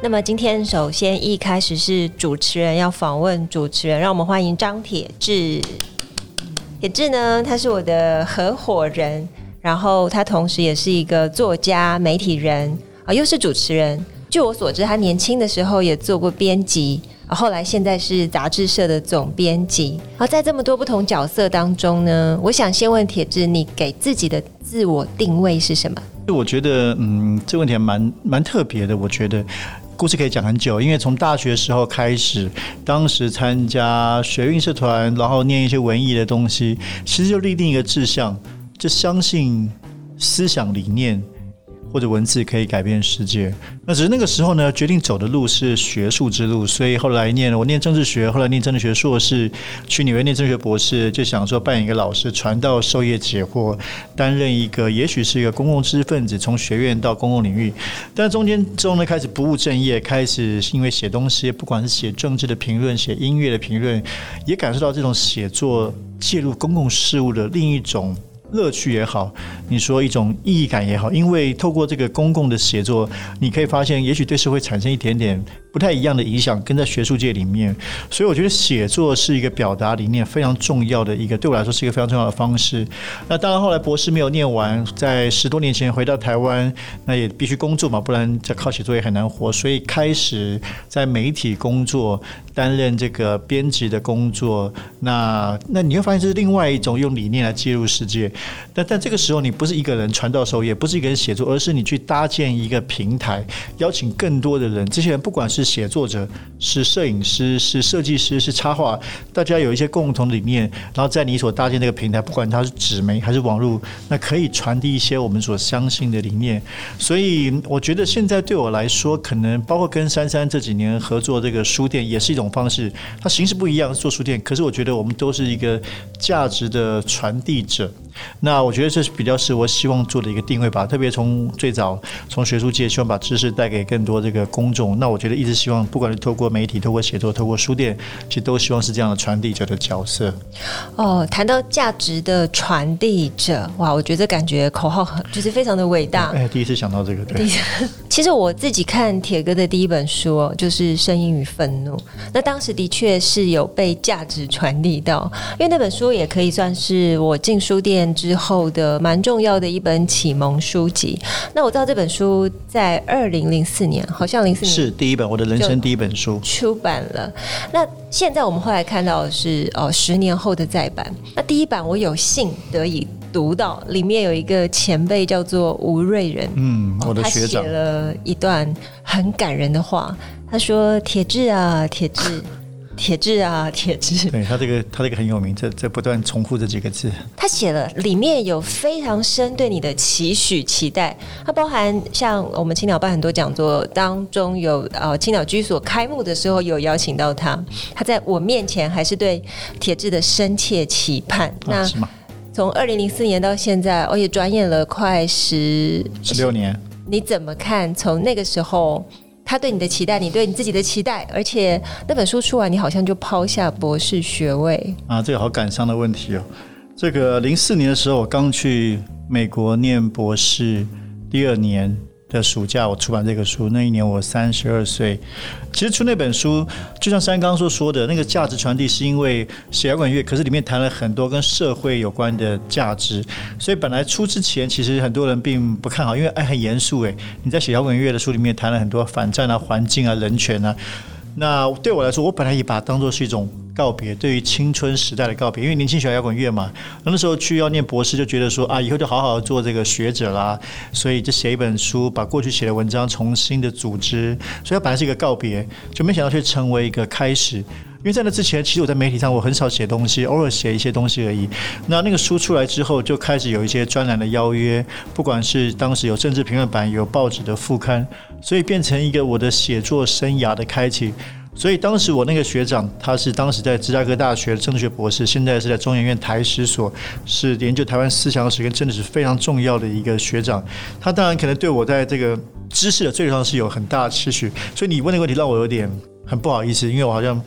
那么今天首先一开始是主持人要访问主持人，让我们欢迎张铁志。铁志呢，他是我的合伙人，然后他同时也是一个作家、媒体人啊，又是主持人。据我所知，他年轻的时候也做过编辑，啊，后来现在是杂志社的总编辑。而在这么多不同角色当中呢，我想先问铁志，你给自己的自我定位是什么？我觉得，嗯，这个问题还蛮蛮特别的。我觉得。故事可以讲很久，因为从大学时候开始，当时参加学运社团，然后念一些文艺的东西，其实就立定一个志向，就相信思想理念。或者文字可以改变世界，那只是那个时候呢，决定走的路是学术之路，所以后来念了我念政治学，后来念政治学硕士，去纽约念政治学博士，就想说扮演一个老师，传道授业解惑，担任一个也许是一个公共知识分子，从学院到公共领域，但中间之后呢，开始不务正业，开始因为写东西，不管是写政治的评论，写音乐的评论，也感受到这种写作介入公共事务的另一种。乐趣也好，你说一种意义感也好，因为透过这个公共的写作，你可以发现，也许对社会产生一点点不太一样的影响，跟在学术界里面。所以我觉得写作是一个表达理念非常重要的一个，对我来说是一个非常重要的方式。那当然后来博士没有念完，在十多年前回到台湾，那也必须工作嘛，不然再靠写作也很难活。所以开始在媒体工作，担任这个编辑的工作。那那你会发现这是另外一种用理念来介入世界。但但这个时候，你不是一个人传道授业，不是一个人写作，而是你去搭建一个平台，邀请更多的人。这些人不管是写作者、是摄影师、是设计师、是插画，大家有一些共同的理念，然后在你所搭建这个平台，不管它是纸媒还是网络，那可以传递一些我们所相信的理念。所以我觉得现在对我来说，可能包括跟珊珊这几年合作这个书店，也是一种方式。它形式不一样，做书店，可是我觉得我们都是一个价值的传递者。那我觉得这是比较是我希望做的一个定位吧，特别从最早从学术界希望把知识带给更多这个公众。那我觉得一直希望，不管是透过媒体、透过写作、透过书店，其实都希望是这样的传递者的角色。哦，谈到价值的传递者，哇，我觉得感觉口号很就是非常的伟大。哎，第一次想到这个，对。其实我自己看铁哥的第一本书就是《声音与愤怒》，那当时的确是有被价值传递到，因为那本书也可以算是我进书店。之后的蛮重要的一本启蒙书籍。那我知道这本书在二零零四年，好像零四年是第一本我的人生第一本书出版了。那现在我们后来看到的是哦，十年后的再版。那第一版我有幸得以读到，里面有一个前辈叫做吴瑞仁，嗯，我的学长，他写了一段很感人的话。他说：“铁志啊，铁志。”铁质啊，铁质，对他这个，他这个很有名，这这不断重复这几个字。他写了，里面有非常深对你的期许、期待。它包含像我们青鸟办很多讲座当中有呃青鸟居所开幕的时候有邀请到他，他在我面前还是对铁质的深切期盼。那从二零零四年到现在，我也转眼了快十十六年。你怎么看？从那个时候？他对你的期待，你对你自己的期待，而且那本书出完，你好像就抛下博士学位啊！这个好感伤的问题哦。这个零四年的时候，我刚去美国念博士，第二年。的暑假，我出版这个书。那一年我三十二岁。其实出那本书，就像三刚所说的，那个价值传递是因为写摇滚乐，可是里面谈了很多跟社会有关的价值。所以本来出之前，其实很多人并不看好，因为哎很严肃哎。你在写摇滚乐的书里面谈了很多反战啊、环境啊、人权啊。那对我来说，我本来也把它当做是一种告别，对于青春时代的告别。因为年轻喜欢摇滚乐嘛，那时候去要念博士，就觉得说啊，以后就好好做这个学者啦，所以就写一本书，把过去写的文章重新的组织。所以它本来是一个告别，就没想到却成为一个开始。因为在那之前，其实我在媒体上我很少写东西，偶尔写一些东西而已。那那个书出来之后，就开始有一些专栏的邀约，不管是当时有政治评论版，有报纸的副刊，所以变成一个我的写作生涯的开启。所以当时我那个学长，他是当时在芝加哥大学政治学博士，现在是在中研院台史所，是研究台湾思想史跟政治史非常重要的一个学长。他当然可能对我在这个知识的最上是有很大的期许。所以你问的问题，让我有点。很不好意思，因为我好像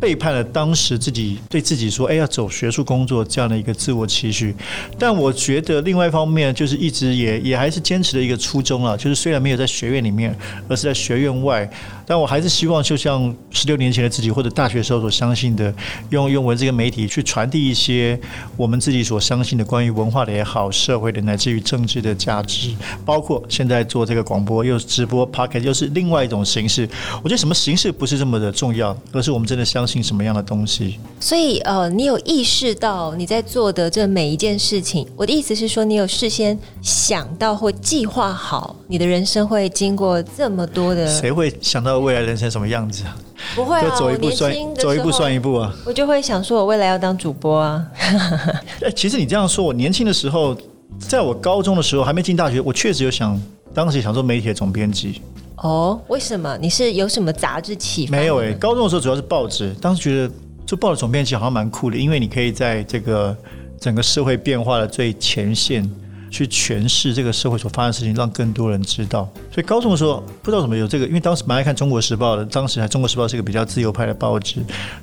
背叛了当时自己对自己说“哎，要走学术工作”这样的一个自我期许。但我觉得另外一方面，就是一直也也还是坚持的一个初衷啊，就是虽然没有在学院里面，而是在学院外，但我还是希望，就像十六年前的自己或者大学时候所相信的，用用文字跟媒体去传递一些我们自己所相信的关于文化的也好、社会的乃至于政治的价值。包括现在做这个广播，又是直播 Podcast 又是另外一种形式。我觉得什么形式不是。这么的重要，而是我们真的相信什么样的东西。所以，呃，你有意识到你在做的这每一件事情。我的意思是说，你有事先想到或计划好你的人生会经过这么多的。谁会想到未来人生什么样子啊？不会啊，走一步算走一步算一步啊。我就会想说，我未来要当主播啊。哎，其实你这样说，我年轻的时候，在我高中的时候还没进大学，我确实有想，当时想做媒体的总编辑。哦，为什么？你是有什么杂志启发？没有诶、高中的时候主要是报纸，当时觉得做报纸总编辑好像蛮酷的，因为你可以在这个整个社会变化的最前线。去诠释这个社会所发生的事情，让更多人知道。所以高中的时候不知道怎么有这个，因为当时蛮爱看《中国时报》的，当时还《中国时报》是一个比较自由派的报纸，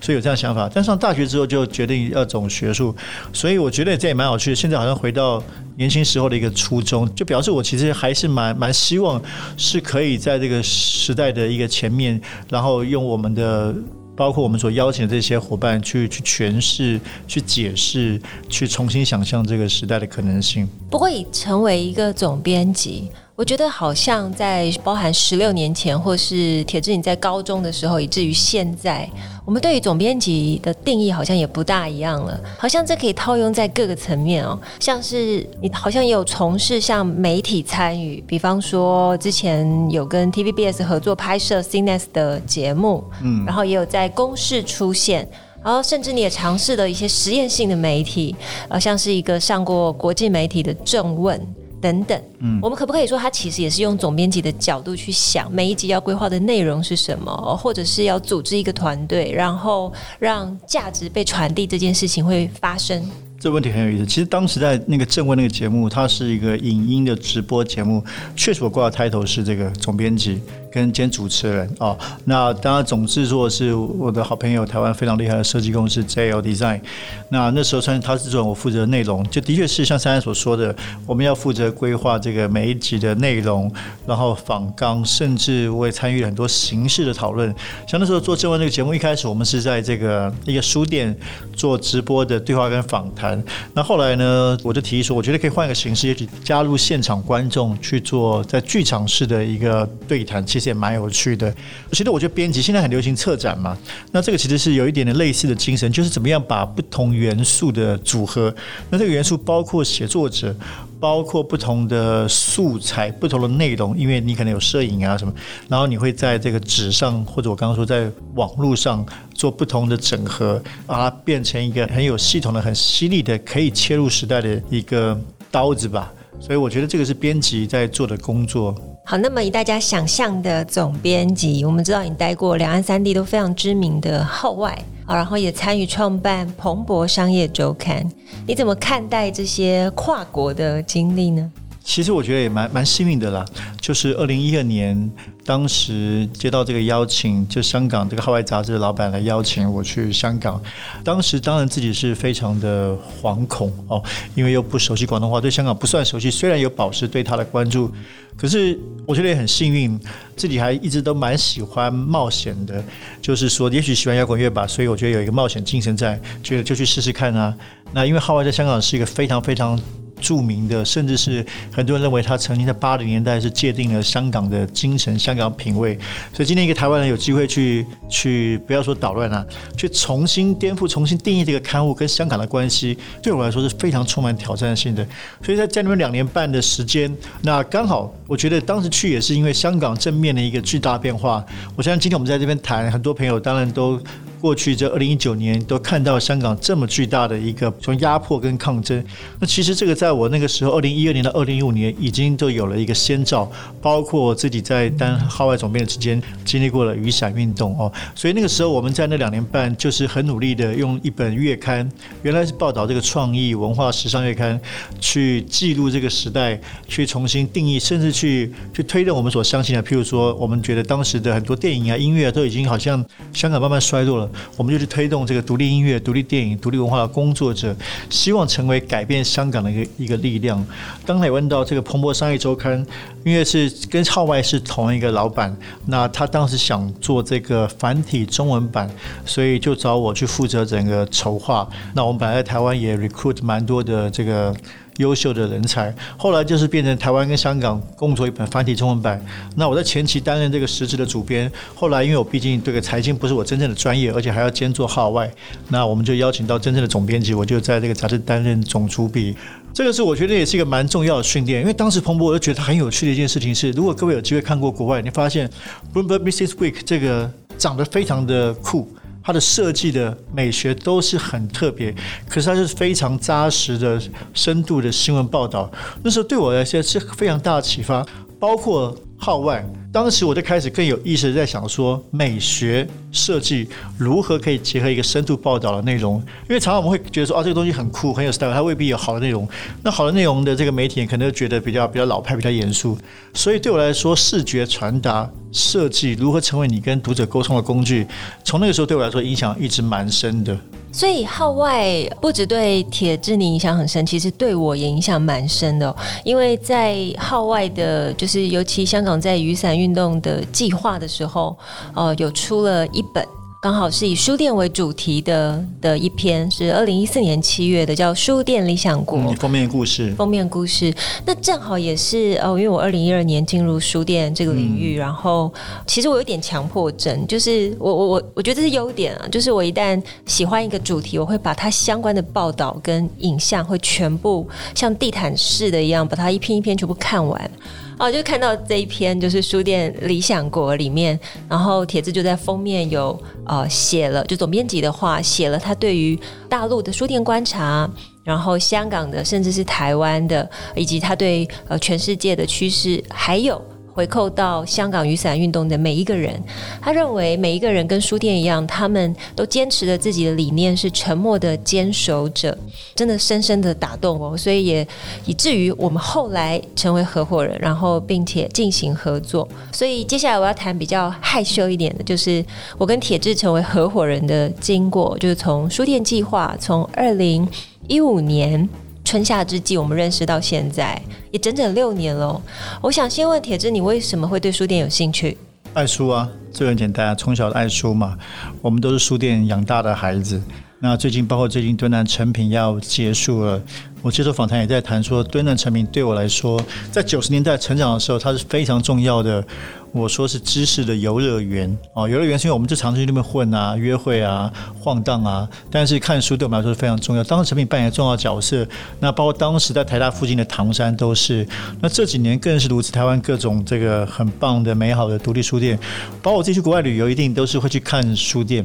所以有这样想法。但上大学之后就决定要走学术，所以我觉得这也蛮有趣的。现在好像回到年轻时候的一个初衷，就表示我其实还是蛮蛮希望是可以在这个时代的一个前面，然后用我们的。包括我们所邀请的这些伙伴去去诠释、去解释、去重新想象这个时代的可能性。不过，以成为一个总编辑。我觉得好像在包含十六年前，或是铁志你在高中的时候，以至于现在，我们对于总编辑的定义好像也不大一样了。好像这可以套用在各个层面哦，像是你好像也有从事像媒体参与，比方说之前有跟 TVBS 合作拍摄 CNES 的节目，嗯，然后也有在公视出现，然后甚至你也尝试了一些实验性的媒体，呃，像是一个上过国际媒体的政问。等等，嗯，我们可不可以说，他其实也是用总编辑的角度去想每一集要规划的内容是什么，或者是要组织一个团队，然后让价值被传递这件事情会发生？这问题很有意思。其实当时在那个正问那个节目，它是一个影音的直播节目，确实我挂的 title 是这个总编辑。跟兼主持人哦，那当然总制作是我的好朋友，台湾非常厉害的设计公司 JL Design。那那时候算是他制作，我负责内容，就的确是像珊珊所说的，我们要负责规划这个每一集的内容，然后访纲，甚至我也参与了很多形式的讨论。像那时候做正文这个节目，一开始我们是在这个一个书店做直播的对话跟访谈。那后来呢，我就提议说，我觉得可以换一个形式，也许加入现场观众去做在剧场式的一个对谈。其实也蛮有趣的。其实我觉得编辑现在很流行策展嘛，那这个其实是有一点点类似的精神，就是怎么样把不同元素的组合。那这个元素包括写作者，包括不同的素材、不同的内容，因为你可能有摄影啊什么，然后你会在这个纸上或者我刚刚说在网络上做不同的整合，把它变成一个很有系统的、很犀利的、可以切入时代的一个刀子吧。所以我觉得这个是编辑在做的工作。好，那么以大家想象的总编辑，我们知道你待过两岸三地都非常知名的号外啊，然后也参与创办《彭博商业周刊》，你怎么看待这些跨国的经历呢？其实我觉得也蛮蛮幸运的啦，就是二零一二年，当时接到这个邀请，就香港这个号外杂志的老板来邀请我去香港，当时当然自己是非常的惶恐哦，因为又不熟悉广东话，对香港不算熟悉。虽然有保持对他的关注，可是我觉得也很幸运，自己还一直都蛮喜欢冒险的，就是说，也许喜欢摇滚乐吧，所以我觉得有一个冒险精神在，觉得就去试试看啊。那因为号外在香港是一个非常非常。著名的，甚至是很多人认为他曾经在八零年代是界定了香港的精神、香港品味。所以今天一个台湾人有机会去去，不要说捣乱啊，去重新颠覆、重新定义这个刊物跟香港的关系，对我来说是非常充满挑战性的。所以在在那边两年半的时间，那刚好我觉得当时去也是因为香港正面的一个巨大变化。我相信今天我们在这边谈，很多朋友当然都。过去这二零一九年都看到香港这么巨大的一个从压迫跟抗争，那其实这个在我那个时候二零一二年到二零一五年已经都有了一个先兆，包括我自己在当号外总编的期间经历过了雨伞运动哦，所以那个时候我们在那两年半就是很努力的用一本月刊，原来是报道这个创意文化时尚月刊，去记录这个时代，去重新定义，甚至去去推动我们所相信的，譬如说我们觉得当时的很多电影啊、音乐啊都已经好像香港慢慢衰落了。我们就去推动这个独立音乐、独立电影、独立文化的工作者，希望成为改变香港的一个一个力量。刚才问到这个彭博商业周刊，因为是跟号外是同一个老板，那他当时想做这个繁体中文版，所以就找我去负责整个筹划。那我们本来在台湾也 recruit 蛮多的这个。优秀的人才，后来就是变成台湾跟香港共做一本繁体中文版。那我在前期担任这个实质的主编，后来因为我毕竟这个财经不是我真正的专业，而且还要兼做号外，那我们就邀请到真正的总编辑，我就在这个杂志担任总主笔。这个是我觉得也是一个蛮重要的训练，因为当时彭博我就觉得很有趣的一件事情是，如果各位有机会看过国外，你发现 Bloomberg Business Week 这个长得非常的酷。它的设计的美学都是很特别，可是它是非常扎实的、深度的新闻报道。那时候对我来说是非常大的启发，包括号外。当时我就开始更有意识的在想说，美学设计如何可以结合一个深度报道的内容？因为常常我们会觉得说，啊，这个东西很酷，很有 style，它未必有好的内容。那好的内容的这个媒体可能就觉得比较比较老派，比较严肃。所以对我来说，视觉传达设计如何成为你跟读者沟通的工具，从那个时候对我来说影响一直蛮深的。所以号外不只对铁志你影响很深，其实对我也影响蛮深的。因为在号外的，就是尤其香港在雨伞运动的计划的时候，呃，有出了一本。刚好是以书店为主题的的一篇，是二零一四年七月的，叫《书店理想国》。嗯，封面故事。封面故事，那正好也是哦，因为我二零一二年进入书店这个领域，嗯、然后其实我有点强迫症，就是我我我我觉得这是优点啊，就是我一旦喜欢一个主题，我会把它相关的报道跟影像会全部像地毯式的一样，把它一篇一篇全部看完。哦，就看到这一篇，就是书店理想国里面，然后铁子就在封面有呃写了，就总编辑的话写了他对于大陆的书店观察，然后香港的，甚至是台湾的，以及他对呃全世界的趋势，还有。回扣到香港雨伞运动的每一个人，他认为每一个人跟书店一样，他们都坚持了自己的理念，是沉默的坚守者，真的深深的打动我，所以也以至于我们后来成为合伙人，然后并且进行合作。所以接下来我要谈比较害羞一点的，就是我跟铁志成为合伙人的经过，就是从书店计划，从二零一五年。春夏之际，我们认识到现在也整整六年了。我想先问铁志，你为什么会对书店有兴趣？爱书啊，这个很简单啊，从小爱书嘛。我们都是书店养大的孩子。那最近，包括最近敦南成品要结束了，我接受访谈也在谈说，敦南诚品对我来说，在九十年代成长的时候，它是非常重要的。我说是知识的游乐园哦，游乐园是因为我们就常去那边混啊、约会啊、晃荡啊。但是看书对我们来说是非常重要，当时诚品扮演重要角色。那包括当时在台大附近的唐山都是。那这几年更是如此，台湾各种这个很棒的、美好的独立书店。包括我自己去国外旅游，一定都是会去看书店。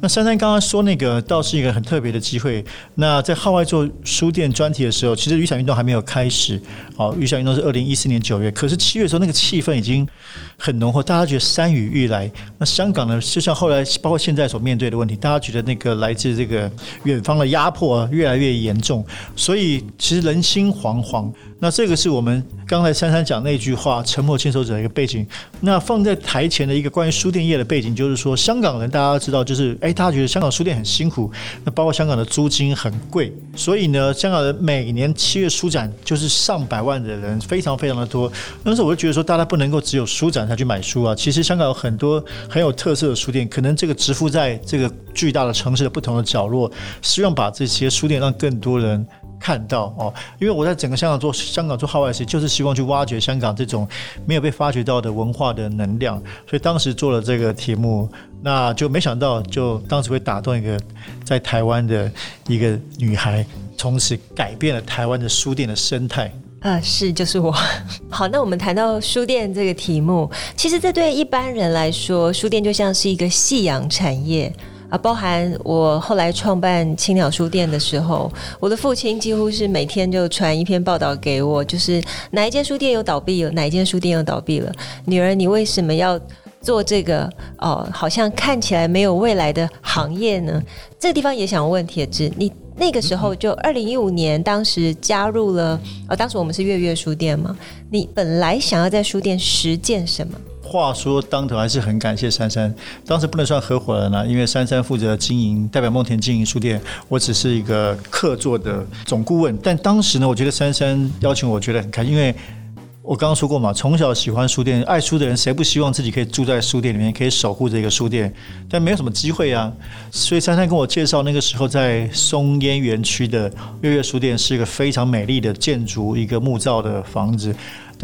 那珊珊刚刚说那个倒是一个很特别的机会。那在号外做书店专题的时候，其实雨伞运动还没有开始。哦，雨伞运动是二零一四年九月，可是七月的时候那个气氛已经。很浓厚，大家觉得山雨欲来。那香港呢？就像后来，包括现在所面对的问题，大家觉得那个来自这个远方的压迫越来越严重，所以其实人心惶惶。那这个是我们刚才珊珊讲那句话“沉默坚守者”的一个背景。那放在台前的一个关于书店业的背景，就是说香港人大家知道，就是哎，大家觉得香港书店很辛苦。那包括香港的租金很贵，所以呢，香港人每年七月书展就是上百万的人，非常非常的多。那时候我就觉得说，大家不能够只有书展才去买书啊。其实香港有很多很有特色的书店，可能这个植附在这个巨大的城市的不同的角落，希望把这些书店让更多人。看到哦。因为我在整个香港做香港做号外时，就是希望去挖掘香港这种没有被发掘到的文化的能量，所以当时做了这个题目，那就没想到，就当时会打动一个在台湾的一个女孩，从此改变了台湾的书店的生态。呃，是，就是我。好，那我们谈到书店这个题目，其实这对一般人来说，书店就像是一个夕阳产业啊。包含我后来创办青鸟书店的时候，我的父亲几乎是每天就传一篇报道给我，就是哪一间书店又倒闭了，哪一间书店又倒闭了。女儿，你为什么要做这个？哦，好像看起来没有未来的行业呢？这个地方也想问铁志，你。那个时候就二零一五年，当时加入了，呃，当时我们是月月书店嘛。你本来想要在书店实践什么？话说当头还是很感谢珊珊，当时不能算合伙人了，因为珊珊负责经营，代表梦田经营书店，我只是一个客座的总顾问。但当时呢，我觉得珊珊邀请我，觉得很开心，因为。我刚刚说过嘛，从小喜欢书店，爱书的人谁不希望自己可以住在书店里面，可以守护这个书店？但没有什么机会啊。所以珊珊跟我介绍，那个时候在松烟园区的月月书店是一个非常美丽的建筑，一个木造的房子。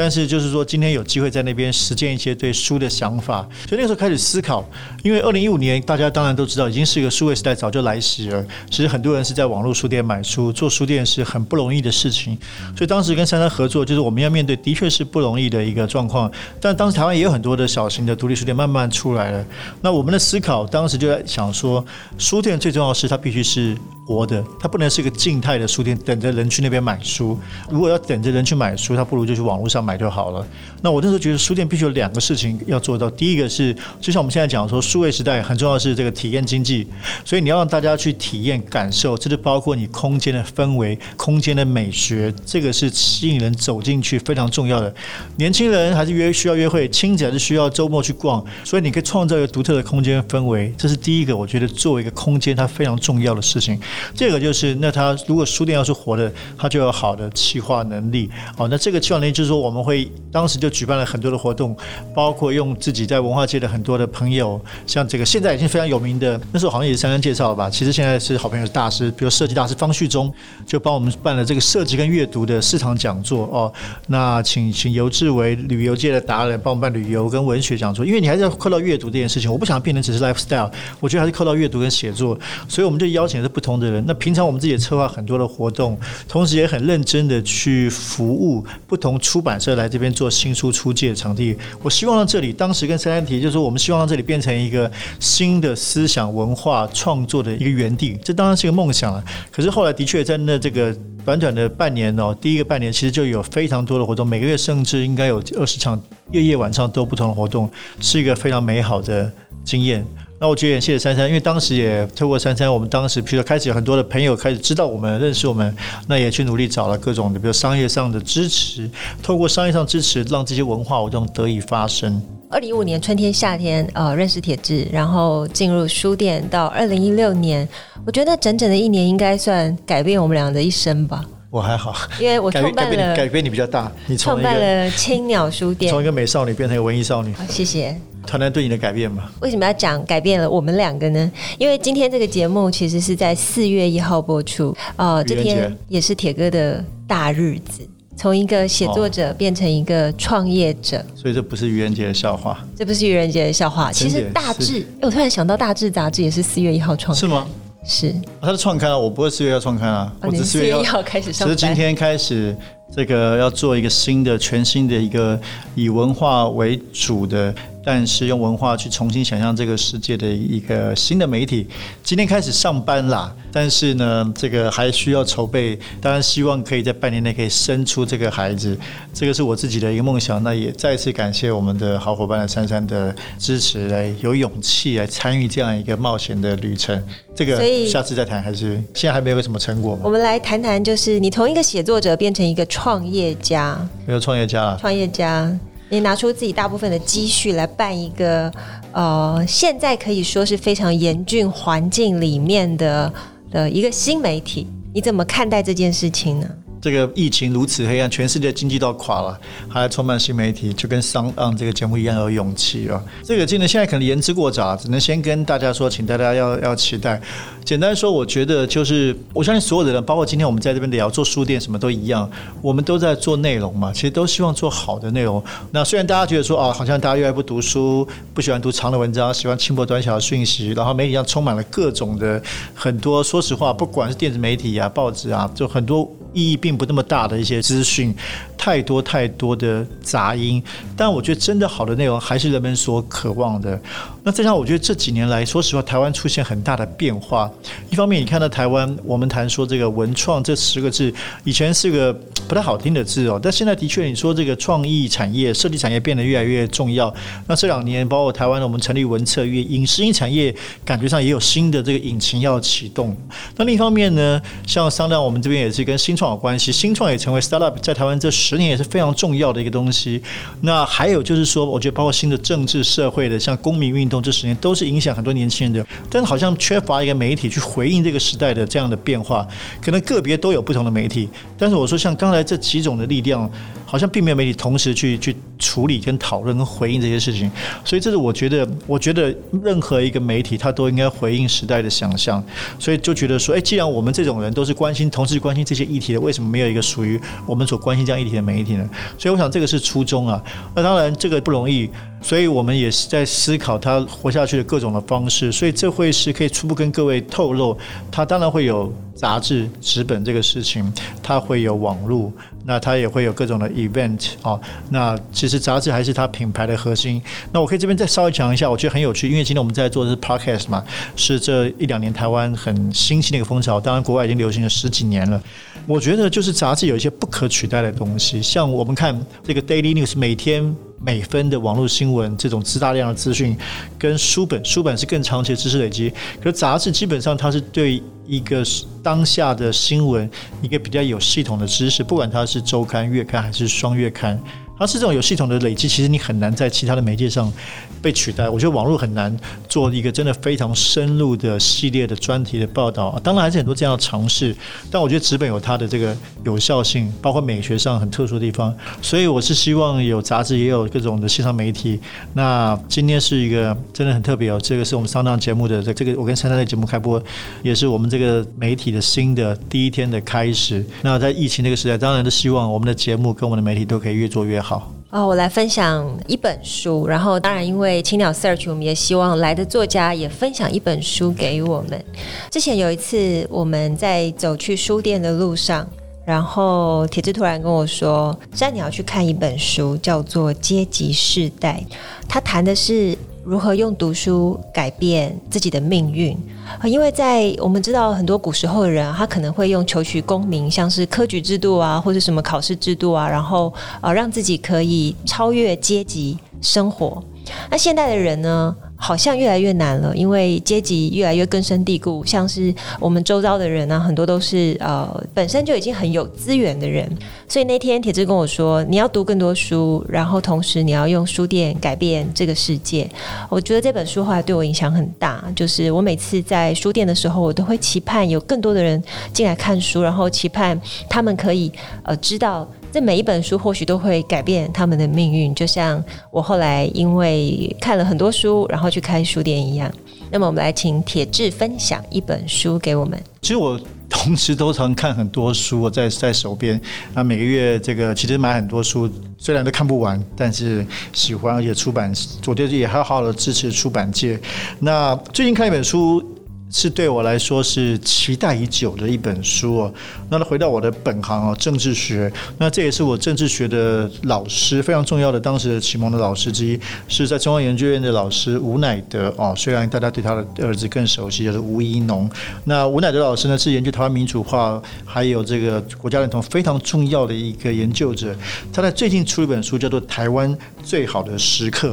但是就是说，今天有机会在那边实践一些对书的想法，所以那个时候开始思考。因为二零一五年，大家当然都知道，已经是一个数位时代，早就来袭了。其实很多人是在网络书店买书，做书店是很不容易的事情。所以当时跟珊珊合作，就是我们要面对的确是不容易的一个状况。但当时台湾也有很多的小型的独立书店慢慢出来了。那我们的思考当时就在想说，书店最重要的是它必须是活的，它不能是一个静态的书店，等着人去那边买书。如果要等着人去买书，它不如就去网络上买。买就好了。那我那时候觉得书店必须有两个事情要做到。第一个是，就像我们现在讲说，数位时代很重要的是这个体验经济，所以你要让大家去体验、感受，这就包括你空间的氛围、空间的美学，这个是吸引人走进去非常重要的。年轻人还是约需要约会，亲子还是需要周末去逛，所以你可以创造一个独特的空间氛围，这是第一个。我觉得作为一个空间，它非常重要的事情。这个就是，那它如果书店要是活的，它就有好的企划能力。好，那这个企划能力就是说我我们。会当时就举办了很多的活动，包括用自己在文化界的很多的朋友，像这个现在已经非常有名的，那时候好像也是珊珊介绍了吧？其实现在是好朋友大师，比如设计大师方旭中，就帮我们办了这个设计跟阅读的四场讲座哦。那请请游志为旅游界的达人帮我们办旅游跟文学讲座，因为你还是要扣到阅读这件事情，我不想变成只是 lifestyle，我觉得还是扣到阅读跟写作，所以我们就邀请的是不同的人。那平常我们自己也策划很多的活动，同时也很认真的去服务不同出版社。来这边做新书出借的场地，我希望让这里当时跟珊珊提，就是说我们希望让这里变成一个新的思想文化创作的一个园地，这当然是一个梦想了。可是后来的确在那这个短短的半年哦，第一个半年其实就有非常多的活动，每个月甚至应该有二十场，夜夜晚上都不同的活动，是一个非常美好的经验。那我觉得也谢谢珊珊，因为当时也透过珊珊，我们当时比如说开始有很多的朋友开始知道我们、认识我们，那也去努力找了各种的，比如商业上的支持，透过商业上支持，让这些文化活动得以发生。二零一五年春天、夏天，呃，认识铁志，然后进入书店，到二零一六年，我觉得整整的一年应该算改变我们俩的一生吧。我还好，因为我 创办了，改变，你比较大，你创办了青鸟书店，从一个美少女变成一个文艺少女。好，谢谢。团团对你的改变吗？为什么要讲改变了我们两个呢？因为今天这个节目其实是在四月一号播出，呃，这天也是铁哥的大日子，从一个写作者变成一个创业者，哦，所以这不是愚人节的笑话，这不是愚人节的笑话。其实大志，我突然想到，大志杂志也是四月一号创刊，是吗？是，他是创刊啊，我不会四月要创刊啊，我只是四月一号开始上班，只是今天开始。这个要做一个新的、全新的一个以文化为主的，但是用文化去重新想象这个世界的一个新的媒体。今天开始上班啦，但是呢，这个还需要筹备。当然，希望可以在半年内可以生出这个孩子，这个是我自己的一个梦想。那也再次感谢我们的好伙伴的珊珊的支持，来有勇气来参与这样一个冒险的旅程。这个下次再谈，还是现在还没有什么成果吗？我们来谈谈，就是你从一个写作者变成一个创业家，没有创业家啊，创业家，你拿出自己大部分的积蓄来办一个，呃，现在可以说是非常严峻环境里面的的一个新媒体，你怎么看待这件事情呢？这个疫情如此黑暗，全世界经济都垮了，还充满新媒体，就跟上岸这个节目一样有勇气啊！这个真的现在可能言之过早，只能先跟大家说，请大家要要期待。简单说，我觉得就是我相信所有的人，包括今天我们在这边聊做书店，什么都一样，我们都在做内容嘛，其实都希望做好的内容。那虽然大家觉得说啊，好像大家越来越不读书，不喜欢读长的文章，喜欢轻薄短小的讯息，然后媒体上充满了各种的很多，说实话，不管是电子媒体啊、报纸啊，就很多。意义并不那么大的一些资讯，太多太多的杂音，但我觉得真的好的内容还是人们所渴望的。那再加上我觉得这几年来说实话，台湾出现很大的变化。一方面，你看到台湾，我们谈说这个文创这十个字，以前是个不太好听的字哦，但现在的确，你说这个创意产业、设计产业变得越来越重要。那这两年，包括台湾，我们成立文策院，影视音产业感觉上也有新的这个引擎要启动。那另一方面呢，像商量我们这边也是跟新创有关系，新创也成为 startup 在台湾这十十年也是非常重要的一个东西。那还有就是说，我觉得包括新的政治社会的，像公民运动这十年都是影响很多年轻人的，但好像缺乏一个媒体去回应这个时代的这样的变化。可能个别都有不同的媒体，但是我说像刚才这几种的力量，好像并没有媒体同时去去处理、跟讨论、跟回应这些事情。所以这是我觉得，我觉得任何一个媒体他都应该回应时代的想象。所以就觉得说，哎，既然我们这种人都是关心、同时关心这些议题的。为什么没有一个属于我们所关心这样议题的媒体呢？所以我想这个是初衷啊。那当然这个不容易，所以我们也是在思考它活下去的各种的方式。所以这会是可以初步跟各位透露，它当然会有杂志、纸本这个事情，它会有网络，那它也会有各种的 event 啊。那其实杂志还是它品牌的核心。那我可以这边再稍微讲一下，我觉得很有趣，因为今天我们在做的是 podcast 嘛，是这一两年台湾很新兴的一个风潮，当然国外已经流行了十几年了。我觉得就是杂志有一些不可取代的东西，像我们看这个 Daily News 每天每分的网络新闻，这种资大量的资讯，跟书本，书本是更长期的知识累积，可是杂志基本上它是对一个当下的新闻一个比较有系统的知识，不管它是周刊、月刊还是双月刊。它是这种有系统的累积，其实你很难在其他的媒介上被取代。我觉得网络很难做一个真的非常深入的系列的专题的报道。当然还是很多这样的尝试，但我觉得纸本有它的这个有效性，包括美学上很特殊的地方。所以我是希望有杂志，也有各种的线上媒体。那今天是一个真的很特别哦，这个是我们上档节目的这个，我跟珊珊的节目开播，也是我们这个媒体的新的第一天的开始。那在疫情这个时代，当然都希望我们的节目跟我们的媒体都可以越做越好。好哦，我来分享一本书，然后当然因为青鸟 Search，我们也希望来的作家也分享一本书给我们。之前有一次我们在走去书店的路上，然后铁子突然跟我说：“珊，你要去看一本书，叫做《阶级世代》，他谈的是。”如何用读书改变自己的命运？因为在我们知道很多古时候的人，他可能会用求取功名，像是科举制度啊，或者什么考试制度啊，然后呃让自己可以超越阶级生活。那现代的人呢？好像越来越难了，因为阶级越来越根深蒂固。像是我们周遭的人呢、很多都是呃本身就已经很有资源的人。所以那天铁志跟我说，你要读更多书，然后同时你要用书店改变这个世界。我觉得这本书后来对我影响很大，就是我每次在书店的时候，我都会期盼有更多的人进来看书，然后期盼他们可以呃知道。这每一本书或许都会改变他们的命运，就像我后来因为看了很多书，然后去开书店一样。那么，我们来请铁志分享一本书给我们。其实我同时都常看很多书在在手边，那每个月这个其实买很多书，虽然都看不完，但是喜欢，而且出版，我觉得也还好好的支持出版界。那最近看一本书。是对我来说是期待已久的一本书哦。那回到我的本行哦，政治学。那这也是我政治学的老师非常重要的，当时的启蒙的老师之一，是在中央研究院的老师吴乃德哦。虽然大家对他的儿子更熟悉，就是吴怡农。那吴乃德老师呢，是研究台湾民主化还有这个国家认同非常重要的一个研究者。他在最近出一本书，叫做《台湾最好的时刻》。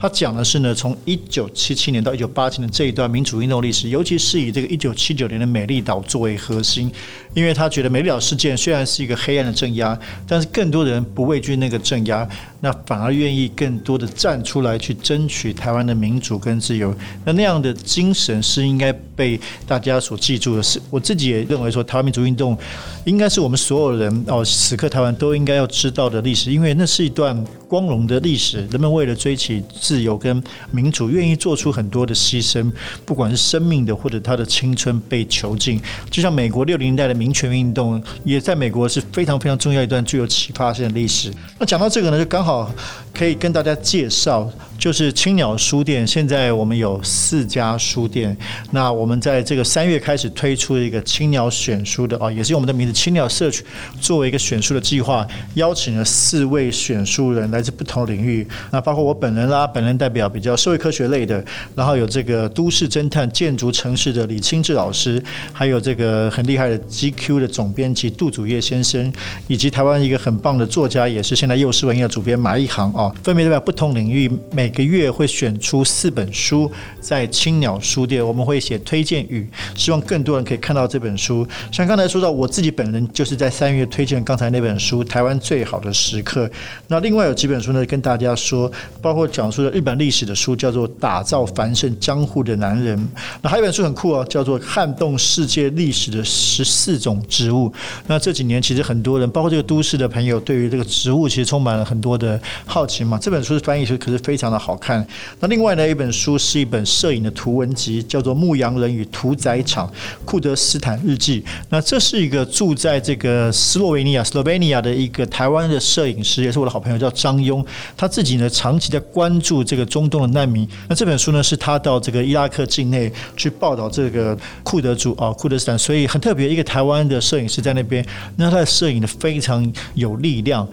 他讲的是呢，从一九七七年到一九八七年这一段民主运动历史，尤其是以这个一九七九年的美丽岛作为核心，因为他觉得美丽岛事件虽然是一个黑暗的镇压，但是更多的人不畏惧那个镇压，那反而愿意更多的站出来去争取台湾的民主跟自由。那那样的精神是应该被大家所记住的。是我自己也认为说，台湾民主运动应该是我们所有人哦，此刻台湾都应该要知道的历史，因为那是一段光荣的历史，人们为了追求自由跟民主，愿意做出很多的牺牲，不管是生命的或者他的青春被囚禁。就像美国六零年代的民权运动，也在美国是非常非常重要一段具有启发性的历史。那讲到这个呢，就刚好可以跟大家介绍，就是青鸟书店。现在我们有四家书店，那我们在这个三月开始推出一个青鸟选书的啊，也是用我们的名字青鸟社区作为一个选书的计划，邀请了四位选书人来自不同领域，那包括我本人啦，本人代表比较社会科学类的，然后有这个都市侦探、建筑城市的李清志老师，还有这个很厉害的 GQ 的总编辑杜祖业先生，以及台湾一个很棒的作家，也是现在幼狮文艺的主编马一航啊，分别代表不同领域，每每个月会选出四本书，在青鸟书店我们会写推荐语，希望更多人可以看到这本书。像刚才说到，我自己本人就是在三月推荐刚才那本书《台湾最好的时刻》，那另外有几本书呢，跟大家说，包括讲述了日本历史的书，叫做《打造繁盛江户的男人》。那还有一本书很酷哦，叫做《撼动世界历史的十四种植物》。那这几年其实很多人，包括这个都市的朋友，对于这个植物其实充满了很多的好奇嘛。这本书的翻译是可是非常的好看。那另外呢，一本书是一本摄影的图文集，叫做《牧羊人与屠宰场：库德斯坦日记》。那这是一个住在这个斯洛维尼亚 （Slovenia） 的一个台湾的摄影师，也是我的好朋友，叫张庸。他自己呢，长期在关注这个中东的难民。那这本书呢，是他到这个伊拉克境内去报道这个库德族啊，库德斯坦，所以很特别，一个台湾的摄影师在那边，那他的摄影的非常有力量。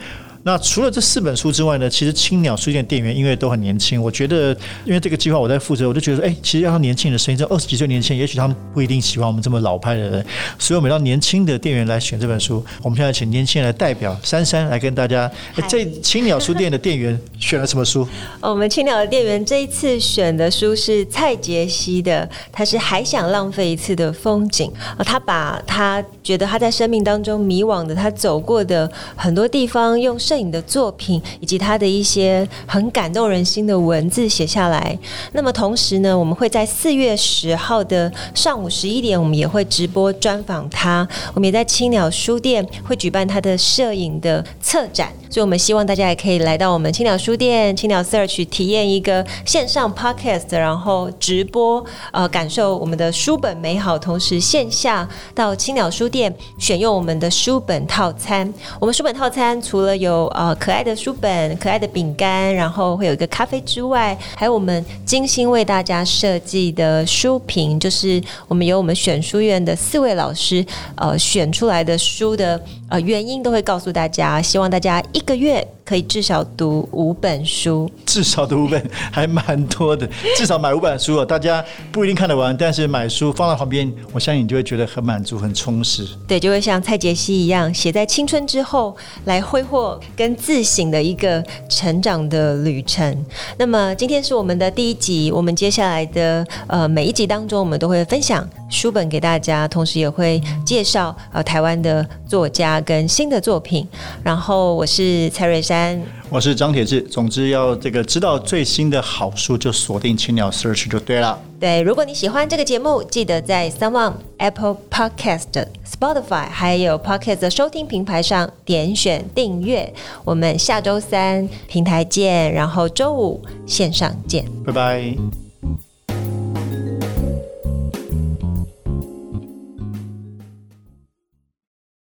那除了这四本书之外呢，其实青鸟书店店员因为都很年轻，我觉得因为这个计划我在负责，我就觉得哎，其实要让年轻人的声音，这二十几岁年轻人，也许他们不一定喜欢我们这么老派的人，所以我们让年轻的店员来选这本书。我们现在请年轻人来代表珊珊来跟大家，这青鸟书店的店员 选了什么书？我们青鸟的店员这一次选的书是蔡杰西的，他是还想浪费一次的风景啊，他把他觉得他在生命当中迷惘的，他走过的很多地方用影的作品以及他的一些很感动人心的文字写下来。那么同时呢，我们会在四月十号的上午十一点，我们也会直播专访他。我们也在青鸟书店会举办他的摄影的策展，所以我们希望大家也可以来到我们青鸟书店、青鸟 Search 体验一个线上 Podcast，然后直播，呃，感受我们的书本美好。同时线下到青鸟书店选用我们的书本套餐。我们书本套餐除了有有呃，可爱的书本、可爱的饼干，然后会有一个咖啡之外，还有我们精心为大家设计的书评，就是我们由我们选书院的四位老师呃选出来的书的呃原因都会告诉大家，希望大家一个月可以至少读五本书，至少读五本还蛮多的，至少买五本书哦，大家不一定看得完，但是买书放在旁边，我相信你就会觉得很满足、很充实。对，就会像蔡杰西一样，写在青春之后来挥霍跟自省的一个成长的旅程。那么今天是我们的第一集，我们接下来的呃每一集当中，我们都会分享书本给大家，同时也会介绍呃台湾的作家跟新的作品。然后我是蔡瑞山，我是张铁志。总之要这个知道最新的好书，就锁定青鸟 Search 就对了。对，如果你喜欢这个节目，记得在 SoundOn Apple Podcast、Spotify 还有 Podcast 的收听平台上点选订阅。我们下周三平台见，然后周五线上见，拜拜。